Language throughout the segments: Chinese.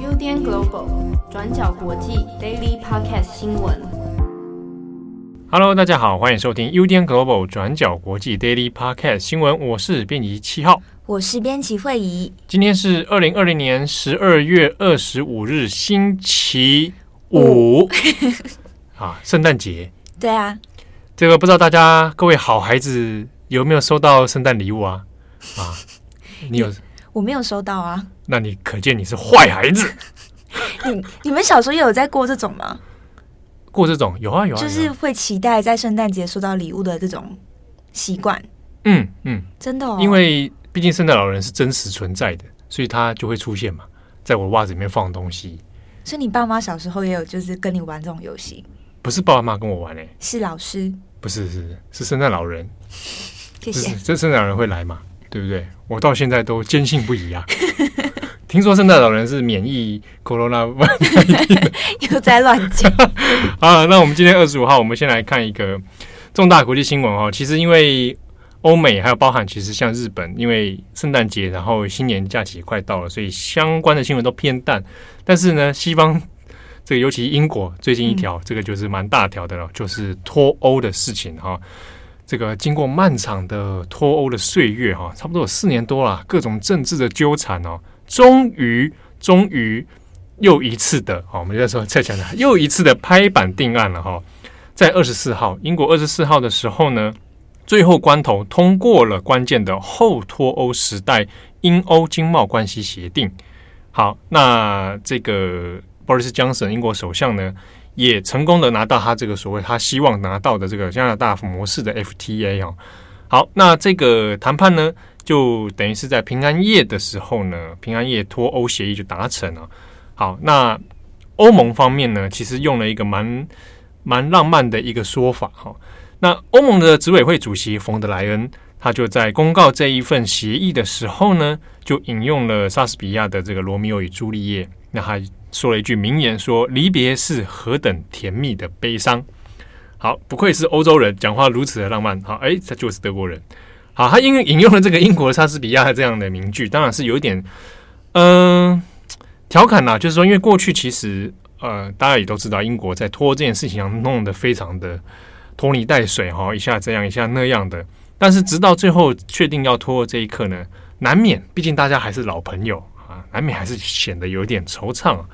UDN Global 转角国际 Daily Podcast 新闻。Hello，大家好，欢迎收听 UDN Global 转角国际 Daily Podcast 新闻。我是编辑七号，我是编辑惠仪。今天是二零二零年十二月二十五日，星期五 啊，圣诞节。对啊，这个不知道大家各位好孩子有没有收到圣诞礼物啊？啊，你有？我没有收到啊。那你可见你是坏孩子。你你们小时候也有在过这种吗？过这种有啊有啊，就是会期待在圣诞节收到礼物的这种习惯。嗯嗯，真的哦，因为毕竟圣诞老人是真实存在的，所以他就会出现嘛，在我袜子里面放东西。所以你爸妈小时候也有就是跟你玩这种游戏？不是爸爸妈妈跟我玩诶、欸，是老师。不是是是圣诞老人。谢谢。这圣诞老人会来嘛？对不对？我到现在都坚信不疑啊。听说圣诞老人是免疫 Corona，又在乱讲 啊！那我们今天二十五号，我们先来看一个重大国际新闻哦。其实因为欧美还有包含，其实像日本，因为圣诞节，然后新年假期快到了，所以相关的新闻都偏淡。但是呢，西方。这个尤其英国最近一条，这个就是蛮大条的了，就是脱欧的事情哈。这个经过漫长的脱欧的岁月哈，差不多有四年多了，各种政治的纠缠哦，终于终于又一次的，好，我们再说再讲讲，又一次的拍板定案了哈。在二十四号，英国二十四号的时候呢，最后关头通过了关键的后脱欧时代英欧经贸关系协定。好，那这个。鲍里斯·强森，英国首相呢，也成功的拿到他这个所谓他希望拿到的这个加拿大模式的 FTA 哦。好，那这个谈判呢，就等于是在平安夜的时候呢，平安夜脱欧协议就达成了。好，那欧盟方面呢，其实用了一个蛮蛮浪漫的一个说法哈。那欧盟的执委会主席冯德莱恩，他就在公告这一份协议的时候呢，就引用了莎士比亚的这个《罗密欧与朱丽叶》，那他。说了一句名言，说离别是何等甜蜜的悲伤。好，不愧是欧洲人，讲话如此的浪漫。好，哎，他就是德国人。好，他因为引用了这个英国莎士比亚的这样的名句，当然是有一点，嗯、调侃啦。就是说，因为过去其实，呃，大家也都知道，英国在脱这件事情上弄得非常的拖泥带水，哈，一下这样，一下那样的。但是直到最后确定要脱这一刻呢，难免，毕竟大家还是老朋友。啊难免还是显得有点惆怅啊，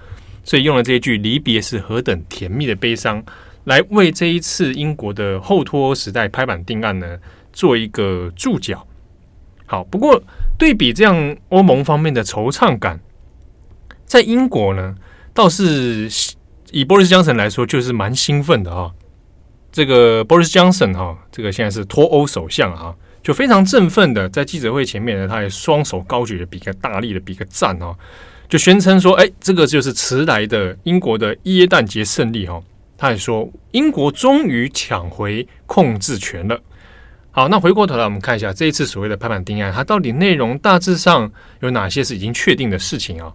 所以用了这一句“离别是何等甜蜜的悲伤”来为这一次英国的后脱欧时代拍板定案呢做一个注脚。好，不过对比这样欧盟方面的惆怅感，在英国呢倒是以 Boris Johnson 来说就是蛮兴奋的啊。这个 Boris Johnson 哈，这个现在是脱欧首相啊。就非常振奋的，在记者会前面呢，他也双手高举的比个大力的比个赞哦，就宣称说：“哎，这个就是迟来的英国的耶诞节胜利哦。”他也说：“英国终于抢回控制权了。”好，那回过头来我们看一下这一次所谓的拍板定案，它到底内容大致上有哪些是已经确定的事情啊？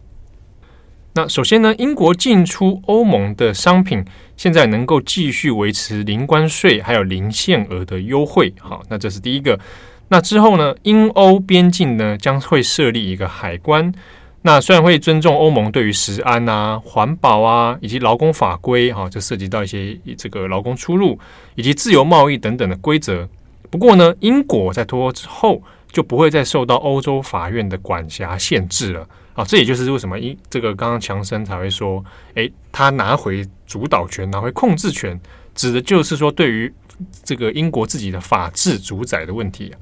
那首先呢，英国进出欧盟的商品现在能够继续维持零关税，还有零限额的优惠。好，那这是第一个。那之后呢，英欧边境呢将会设立一个海关。那虽然会尊重欧盟对于食安啊、环保啊以及劳工法规，哈，就涉及到一些这个劳工出入以及自由贸易等等的规则。不过呢，英国在脱欧之后就不会再受到欧洲法院的管辖限制了。啊，这也就是为什么英这个刚刚强生才会说，诶，他拿回主导权，拿回控制权，指的就是说对于这个英国自己的法治主宰的问题啊。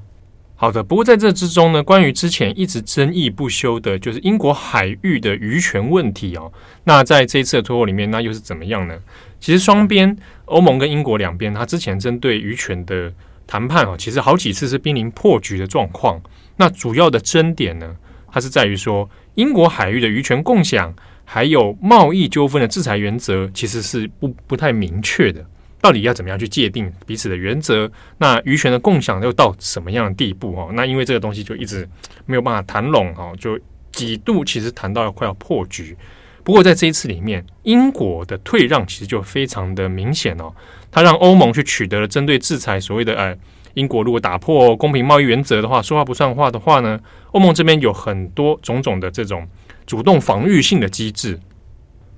好的，不过在这之中呢，关于之前一直争议不休的，就是英国海域的渔权问题哦。那在这一次的脱欧里面，那又是怎么样呢？其实双边欧盟跟英国两边，它之前针对渔权的谈判哦，其实好几次是濒临破局的状况。那主要的争点呢，它是在于说。英国海域的渔权共享，还有贸易纠纷的制裁原则，其实是不不太明确的。到底要怎么样去界定彼此的原则？那渔权的共享又到什么样的地步？哦，那因为这个东西就一直没有办法谈拢，哦，就几度其实谈到要快要破局。不过在这一次里面，英国的退让其实就非常的明显哦，它让欧盟去取得了针对制裁所谓的呃英国如果打破公平贸易原则的话，说话不算话的话呢，欧盟这边有很多种种的这种主动防御性的机制。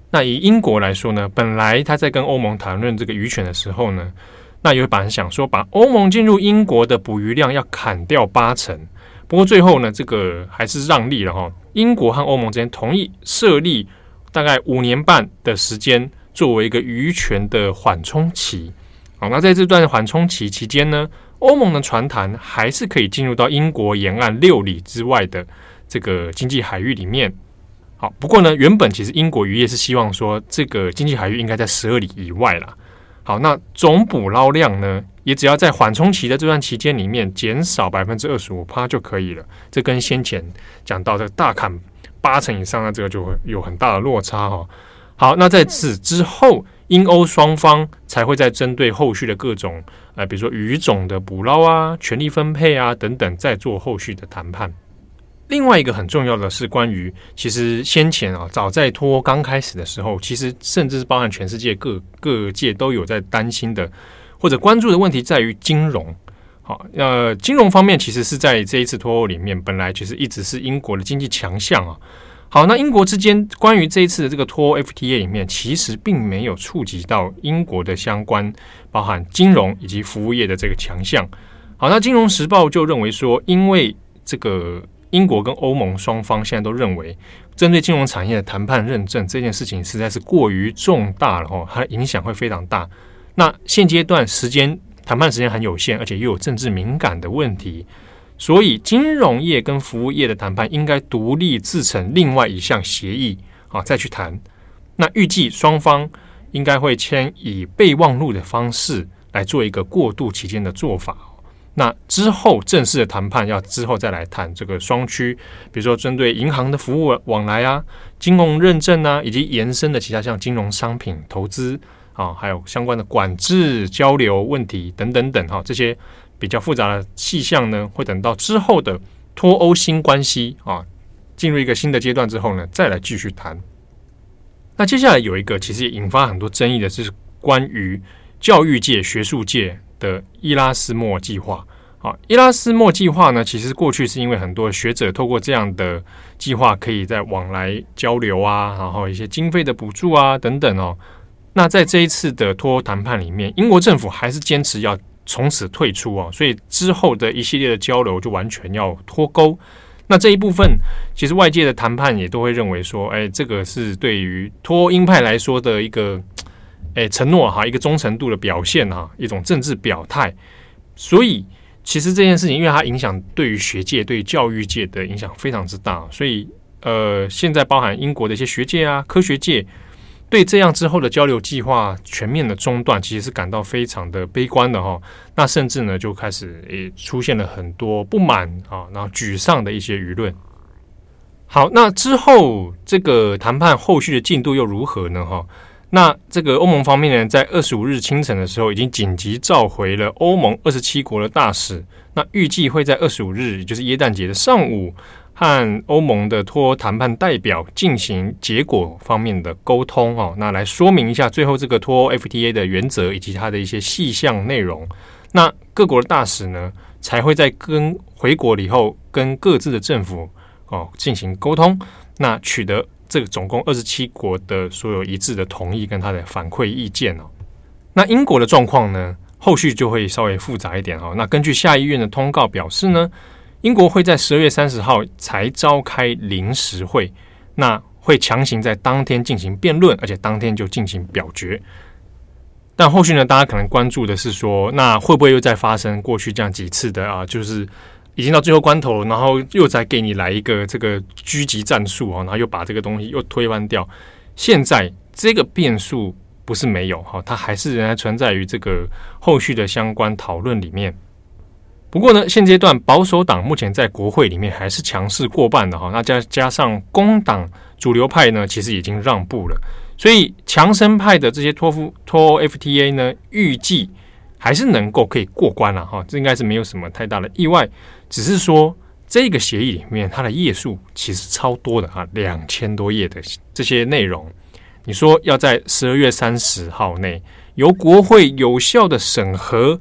那以英国来说呢，本来他在跟欧盟谈论这个渔权的时候呢，那有本来想说把欧盟进入英国的捕鱼量要砍掉八成，不过最后呢，这个还是让利了哈。英国和欧盟之间同意设立大概五年半的时间，作为一个渔权的缓冲期。好，那在这段缓冲期期间呢，欧盟的船团还是可以进入到英国沿岸六里之外的这个经济海域里面。好，不过呢，原本其实英国渔业是希望说，这个经济海域应该在十二里以外啦。好，那总捕捞量呢，也只要在缓冲期的这段期间里面减少百分之二十五趴就可以了。这跟先前讲到的大砍八成以上，那这个就会有很大的落差哈。好，那在此之后，英欧双方才会再针对后续的各种呃，比如说鱼种的捕捞啊、权利分配啊等等，再做后续的谈判。另外一个很重要的是，关于其实先前啊，早在脱欧刚开始的时候，其实甚至是包含全世界各各界都有在担心的或者关注的问题，在于金融。好，呃，金融方面其实是在这一次脱欧里面，本来其实一直是英国的经济强项啊。好，那英国之间关于这一次的这个脱欧 FTA 里面，其实并没有触及到英国的相关包含金融以及服务业的这个强项。好，那《金融时报》就认为说，因为这个。英国跟欧盟双方现在都认为，针对金融产业的谈判认证这件事情实在是过于重大了哈，它影响会非常大。那现阶段时间谈判时间很有限，而且又有政治敏感的问题，所以金融业跟服务业的谈判应该独立制成另外一项协议啊，再去谈。那预计双方应该会签以备忘录的方式来做一个过渡期间的做法。那之后正式的谈判要之后再来谈这个双区，比如说针对银行的服务往来啊、金融认证啊，以及延伸的其他像金融商品投资啊，还有相关的管制交流问题等等等哈，这些比较复杂的细项呢，会等到之后的脱欧新关系啊进入一个新的阶段之后呢，再来继续谈。那接下来有一个其实也引发很多争议的，就是关于教育界、学术界。的伊拉斯莫计划，啊，伊拉斯莫计划呢，其实过去是因为很多学者透过这样的计划，可以在往来交流啊，然后一些经费的补助啊等等哦。那在这一次的脱欧谈判里面，英国政府还是坚持要从此退出哦，所以之后的一系列的交流就完全要脱钩。那这一部分，其实外界的谈判也都会认为说，哎，这个是对于脱欧鹰派来说的一个。诶，承诺哈，一个忠诚度的表现哈，一种政治表态。所以，其实这件事情，因为它影响对于学界、对教育界的影响非常之大，所以呃，现在包含英国的一些学界啊、科学界，对这样之后的交流计划全面的中断，其实是感到非常的悲观的哈。那甚至呢，就开始诶出现了很多不满啊，然后沮丧的一些舆论。好，那之后这个谈判后续的进度又如何呢？哈？那这个欧盟方面呢，在二十五日清晨的时候，已经紧急召回了欧盟二十七国的大使。那预计会在二十五日，也就是耶诞节的上午，和欧盟的脱欧谈判代表进行结果方面的沟通哦。那来说明一下最后这个脱欧 FTA 的原则以及它的一些细项内容。那各国的大使呢，才会在跟回国了以后，跟各自的政府哦进行沟通，那取得。这个总共二十七国的所有一致的同意跟他的反馈意见哦，那英国的状况呢，后续就会稍微复杂一点哈。那根据下议院的通告表示呢，英国会在十二月三十号才召开临时会，那会强行在当天进行辩论，而且当天就进行表决。但后续呢，大家可能关注的是说，那会不会又再发生过去这样几次的啊？就是。已经到最后关头，然后又再给你来一个这个狙击战术啊，然后又把这个东西又推翻掉。现在这个变数不是没有哈，它还是仍然存在于这个后续的相关讨论里面。不过呢，现阶段保守党目前在国会里面还是强势过半的哈，那加加上工党主流派呢，其实已经让步了，所以强生派的这些脱欧脱欧 FTA 呢，预计还是能够可以过关了哈，这应该是没有什么太大的意外。只是说，这个协议里面它的页数其实超多的哈，两千多页的这些内容，你说要在十二月三十号内由国会有效的审核，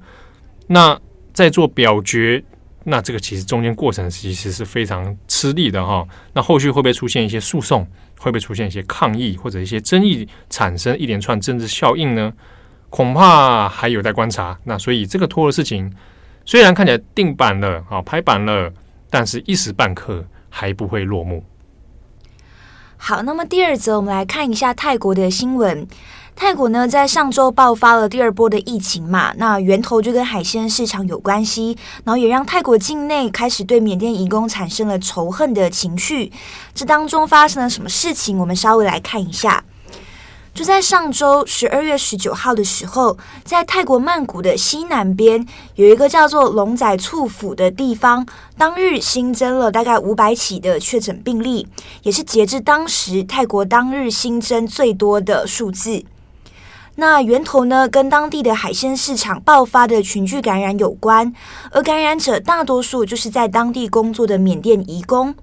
那在做表决，那这个其实中间过程其实是非常吃力的哈。那后续会不会出现一些诉讼？会不会出现一些抗议或者一些争议，产生一连串政治效应呢？恐怕还有待观察。那所以这个拖的事情，虽然看起来定版了，好拍板了，但是一时半刻还不会落幕。好，那么第二则，我们来看一下泰国的新闻。泰国呢，在上周爆发了第二波的疫情嘛，那源头就跟海鲜市场有关系，然后也让泰国境内开始对缅甸移工产生了仇恨的情绪。这当中发生了什么事情？我们稍微来看一下。就在上周十二月十九号的时候，在泰国曼谷的西南边有一个叫做龙仔厝府的地方，当日新增了大概五百起的确诊病例，也是截至当时泰国当日新增最多的数字。那源头呢，跟当地的海鲜市场爆发的群聚感染有关，而感染者大多数就是在当地工作的缅甸移工。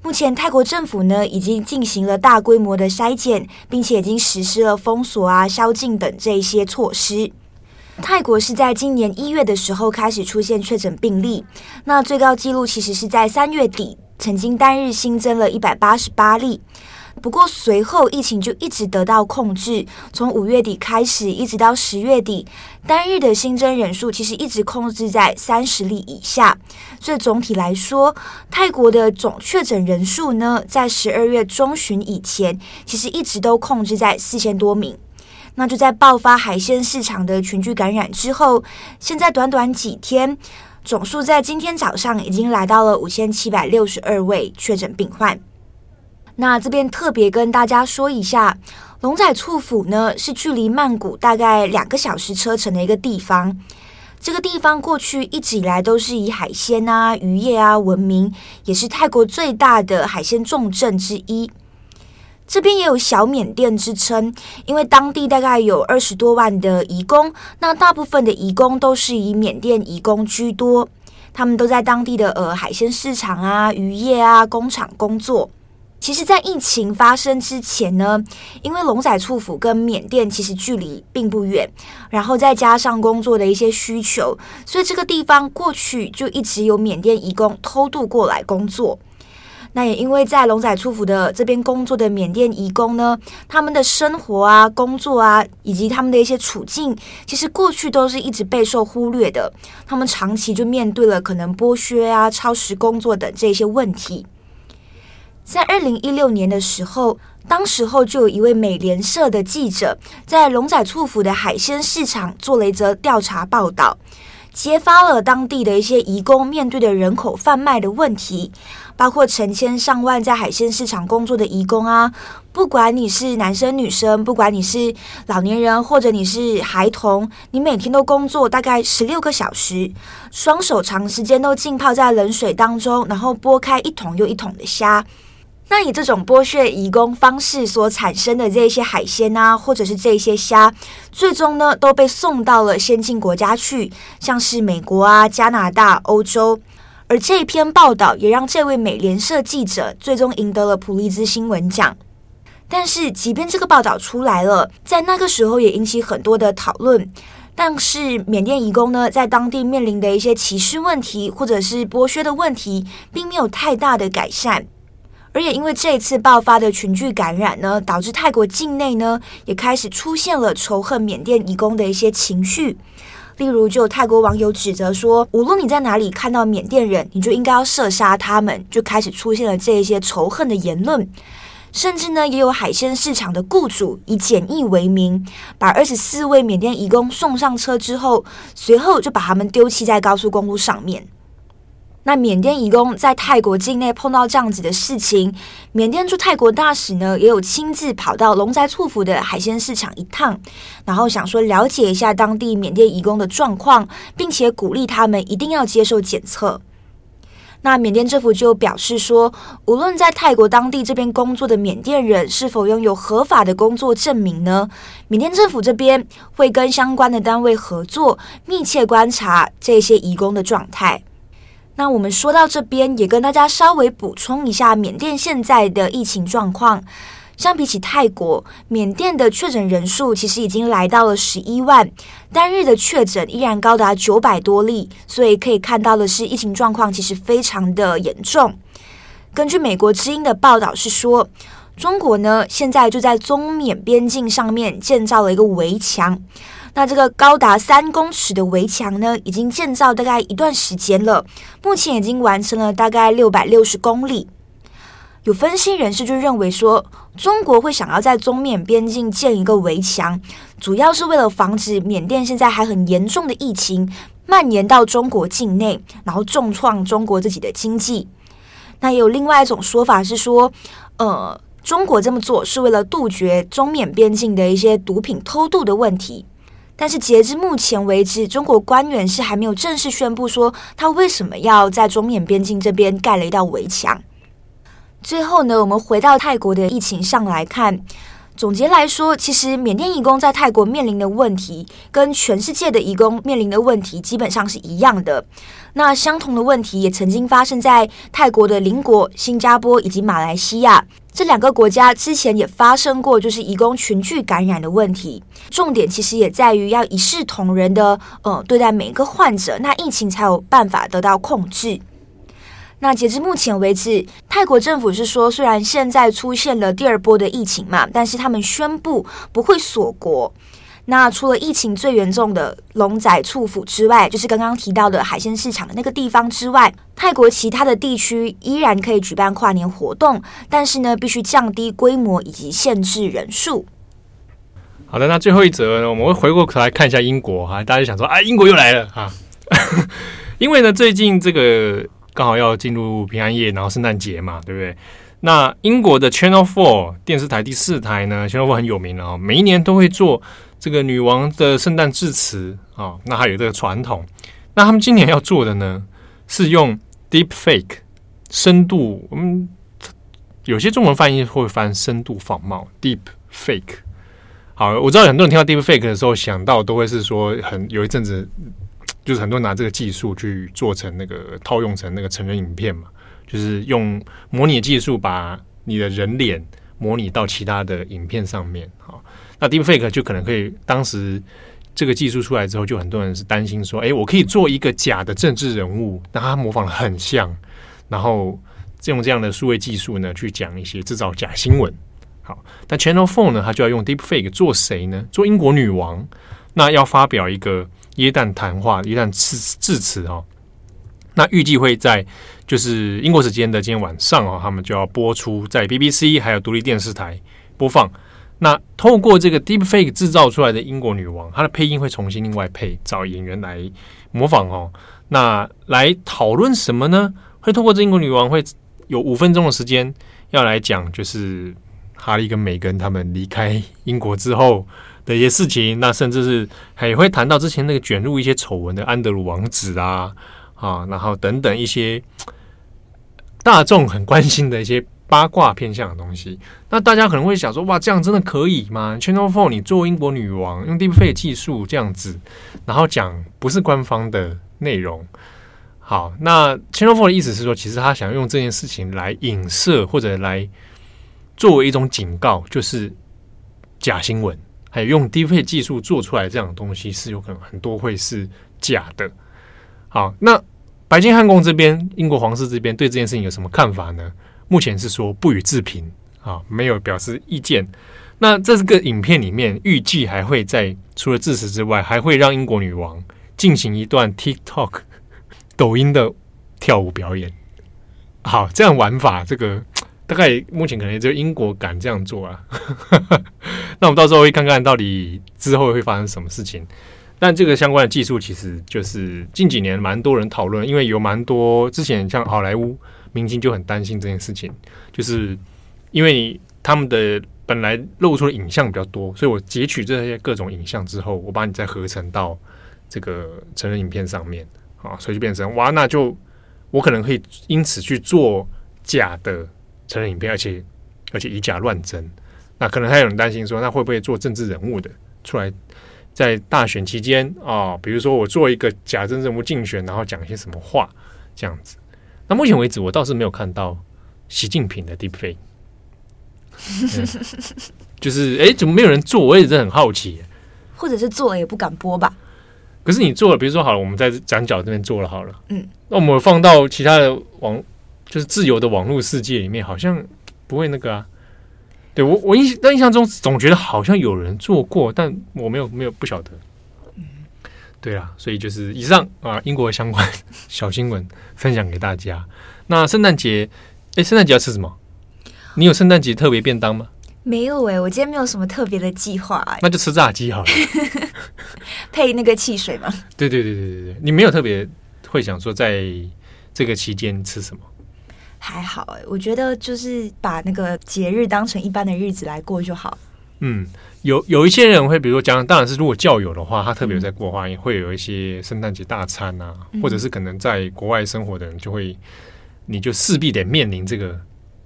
目前，泰国政府呢已经进行了大规模的筛检，并且已经实施了封锁啊、宵禁等这一些措施。泰国是在今年一月的时候开始出现确诊病例，那最高纪录其实是在三月底，曾经单日新增了一百八十八例。不过随后疫情就一直得到控制，从五月底开始一直到十月底，单日的新增人数其实一直控制在三十例以下。所以总体来说，泰国的总确诊人数呢，在十二月中旬以前，其实一直都控制在四千多名。那就在爆发海鲜市场的群聚感染之后，现在短短几天，总数在今天早上已经来到了五千七百六十二位确诊病患。那这边特别跟大家说一下，龙仔厝府呢，是距离曼谷大概两个小时车程的一个地方。这个地方过去一直以来都是以海鲜啊、渔业啊闻名，也是泰国最大的海鲜重镇之一。这边也有小缅甸之称，因为当地大概有二十多万的移工，那大部分的移工都是以缅甸移工居多，他们都在当地的呃海鲜市场啊、渔业啊、工厂工作。其实，在疫情发生之前呢，因为龙仔厝府跟缅甸其实距离并不远，然后再加上工作的一些需求，所以这个地方过去就一直有缅甸移工偷渡过来工作。那也因为在龙仔厝府的这边工作的缅甸移工呢，他们的生活啊、工作啊，以及他们的一些处境，其实过去都是一直备受忽略的。他们长期就面对了可能剥削啊、超时工作等这些问题。在二零一六年的时候，当时候就有一位美联社的记者在龙仔厝府的海鲜市场做了一则调查报道，揭发了当地的一些移工面对的人口贩卖的问题，包括成千上万在海鲜市场工作的移工啊，不管你是男生女生，不管你是老年人或者你是孩童，你每天都工作大概十六个小时，双手长时间都浸泡在冷水当中，然后剥开一桶又一桶的虾。那以这种剥削移工方式所产生的这些海鲜啊，或者是这些虾，最终呢都被送到了先进国家去，像是美国啊、加拿大、欧洲。而这篇报道也让这位美联社记者最终赢得了普利兹新闻奖。但是，即便这个报道出来了，在那个时候也引起很多的讨论。但是，缅甸移工呢，在当地面临的一些歧视问题，或者是剥削的问题，并没有太大的改善。而也因为这次爆发的群聚感染呢，导致泰国境内呢也开始出现了仇恨缅甸移工的一些情绪。例如，就有泰国网友指责说，无论你在哪里看到缅甸人，你就应该要射杀他们，就开始出现了这一些仇恨的言论。甚至呢，也有海鲜市场的雇主以检疫为名，把二十四位缅甸移工送上车之后，随后就把他们丢弃在高速公路上面。那缅甸移工在泰国境内碰到这样子的事情，缅甸驻泰国大使呢也有亲自跑到龙宅厝府的海鲜市场一趟，然后想说了解一下当地缅甸移工的状况，并且鼓励他们一定要接受检测。那缅甸政府就表示说，无论在泰国当地这边工作的缅甸人是否拥有合法的工作证明呢，缅甸政府这边会跟相关的单位合作，密切观察这些移工的状态。那我们说到这边，也跟大家稍微补充一下缅甸现在的疫情状况。相比起泰国，缅甸的确诊人数其实已经来到了十一万，单日的确诊依然高达九百多例，所以可以看到的是，疫情状况其实非常的严重。根据美国之音的报道是说，中国呢现在就在中缅边境上面建造了一个围墙。那这个高达三公尺的围墙呢，已经建造大概一段时间了，目前已经完成了大概六百六十公里。有分析人士就认为说，中国会想要在中缅边境建一个围墙，主要是为了防止缅甸现在还很严重的疫情蔓延到中国境内，然后重创中国自己的经济。那也有另外一种说法是说，呃，中国这么做是为了杜绝中缅边境的一些毒品偷渡的问题。但是截至目前为止，中国官员是还没有正式宣布说他为什么要在中缅边境这边盖了一道围墙。最后呢，我们回到泰国的疫情上来看，总结来说，其实缅甸移工在泰国面临的问题，跟全世界的移工面临的问题基本上是一样的。那相同的问题也曾经发生在泰国的邻国新加坡以及马来西亚。这两个国家之前也发生过，就是移工群聚感染的问题。重点其实也在于要一视同仁的，呃，对待每一个患者，那疫情才有办法得到控制。那截至目前为止，泰国政府是说，虽然现在出现了第二波的疫情嘛，但是他们宣布不会锁国。那除了疫情最严重的龙仔厝府之外，就是刚刚提到的海鲜市场的那个地方之外，泰国其他的地区依然可以举办跨年活动，但是呢，必须降低规模以及限制人数。好的，那最后一则呢，我们会回过头来看一下英国哈，大家想说啊，英国又来了哈，因为呢，最近这个刚好要进入平安夜，然后圣诞节嘛，对不对？那英国的 Channel Four 电视台第四台呢，Channel Four 很有名了啊，每一年都会做。这个女王的圣诞致辞啊，那还有这个传统。那他们今年要做的呢，是用 deep fake 深度，我们有些中文翻译会翻深度仿冒 deep fake。好，我知道很多人听到 deep fake 的时候，想到都会是说很有一阵子，就是很多人拿这个技术去做成那个套用成那个成人影片嘛，就是用模拟技术把你的人脸模拟到其他的影片上面，好。那 Deepfake 就可能可以，当时这个技术出来之后，就很多人是担心说，哎，我可以做一个假的政治人物，那他模仿得很像，然后用这样的数位技术呢，去讲一些制造假新闻。好，但 Channel Four 呢，他就要用 Deepfake 做谁呢？做英国女王，那要发表一个耶诞谈话、耶诞致致辞哦。那预计会在就是英国时间的今天晚上哦，他们就要播出在 BBC 还有独立电视台播放。那透过这个 Deepfake 制造出来的英国女王，她的配音会重新另外配，找演员来模仿哦。那来讨论什么呢？会透过这英国女王会有五分钟的时间要来讲，就是哈利跟梅根他们离开英国之后的一些事情。那甚至是还会谈到之前那个卷入一些丑闻的安德鲁王子啊啊，然后等等一些大众很关心的一些。八卦偏向的东西，那大家可能会想说：哇，这样真的可以吗？Channel Four，你作为英国女王，用 Deepfake 技术这样子，然后讲不是官方的内容。好，那 Channel Four 的意思是说，其实他想用这件事情来影射或者来作为一种警告，就是假新闻，用低配技术做出来这样的东西是有可能很多会是假的。好，那白金汉宫这边，英国皇室这边对这件事情有什么看法呢？目前是说不予置评啊，没有表示意见。那这个影片里面预计还会在除了致辞之外，还会让英国女王进行一段 TikTok 抖音的跳舞表演。好，这样玩法，这个大概目前可能只有英国敢这样做啊。那我们到时候会看看到底之后会发生什么事情。但这个相关的技术其实就是近几年蛮多人讨论，因为有蛮多之前像好莱坞。明星就很担心这件事情，就是因为他们的本来露出的影像比较多，所以我截取这些各种影像之后，我把你再合成到这个成人影片上面啊，所以就变成哇，那就我可能可以因此去做假的成人影片，而且而且以假乱真。那可能还有人担心说，那会不会做政治人物的出来在大选期间啊？比如说我做一个假政治人物竞选，然后讲一些什么话这样子。那目前为止，我倒是没有看到习近平的 Deepfake。就是哎、欸，怎么没有人做？我也是很好奇。或者是做了也不敢播吧？可是你做了，比如说好了，我们在转角这边做了好了，嗯，那我们放到其他的网，就是自由的网络世界里面，好像不会那个啊。对我，我印在印象中总觉得好像有人做过，但我没有没有不晓得。嗯，对啊，所以就是以上啊，英国相关小新闻分享给大家。那圣诞节，哎，圣诞节要吃什么？你有圣诞节特别便当吗？没有哎、欸，我今天没有什么特别的计划哎，那就吃炸鸡好了，配那个汽水吗。对对对对对对，你没有特别会想说在这个期间吃什么？还好哎、欸，我觉得就是把那个节日当成一般的日子来过就好。嗯，有有一些人会，比如说讲，当然是如果教友的话，他特别有在过的话，也会有一些圣诞节大餐啊，嗯、或者是可能在国外生活的人就会，你就势必得面临这个。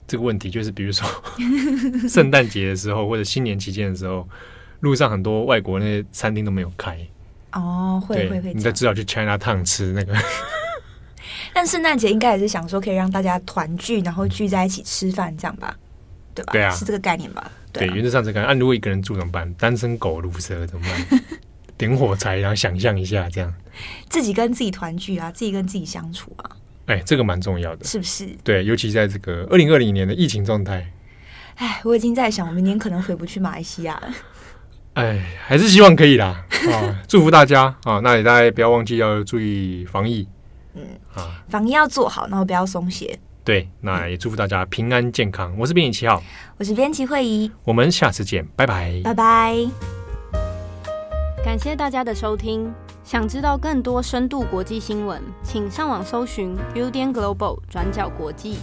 这个问题就是，比如说 圣诞节的时候，或者新年期间的时候，路上很多外国那些餐厅都没有开。哦，会会会，你再只好去 China Town 吃那个。但圣诞节应该也是想说可以让大家团聚，然后聚在一起吃饭，这样吧？对吧？对啊，是这个概念吧？对，原则上这个。按如果一个人住怎么办？单身狗如蛇怎么办？点火柴，然后想象一下这样，自己跟自己团聚啊，自己跟自己相处啊。哎，这个蛮重要的，是不是？对，尤其在这个二零二零年的疫情状态。哎，我已经在想，我明年可能回不去马来西亚了。哎，还是希望可以啦。啊，祝福大家啊！那也大家不要忘记要注意防疫。嗯啊，防疫要做好，然后不要松懈。对，那也祝福大家平安健康。我是编辑七号，我是编辑惠仪，我们下次见，拜拜，拜拜。感谢大家的收听。想知道更多深度国际新闻，请上网搜寻 Udan Global 转角国际。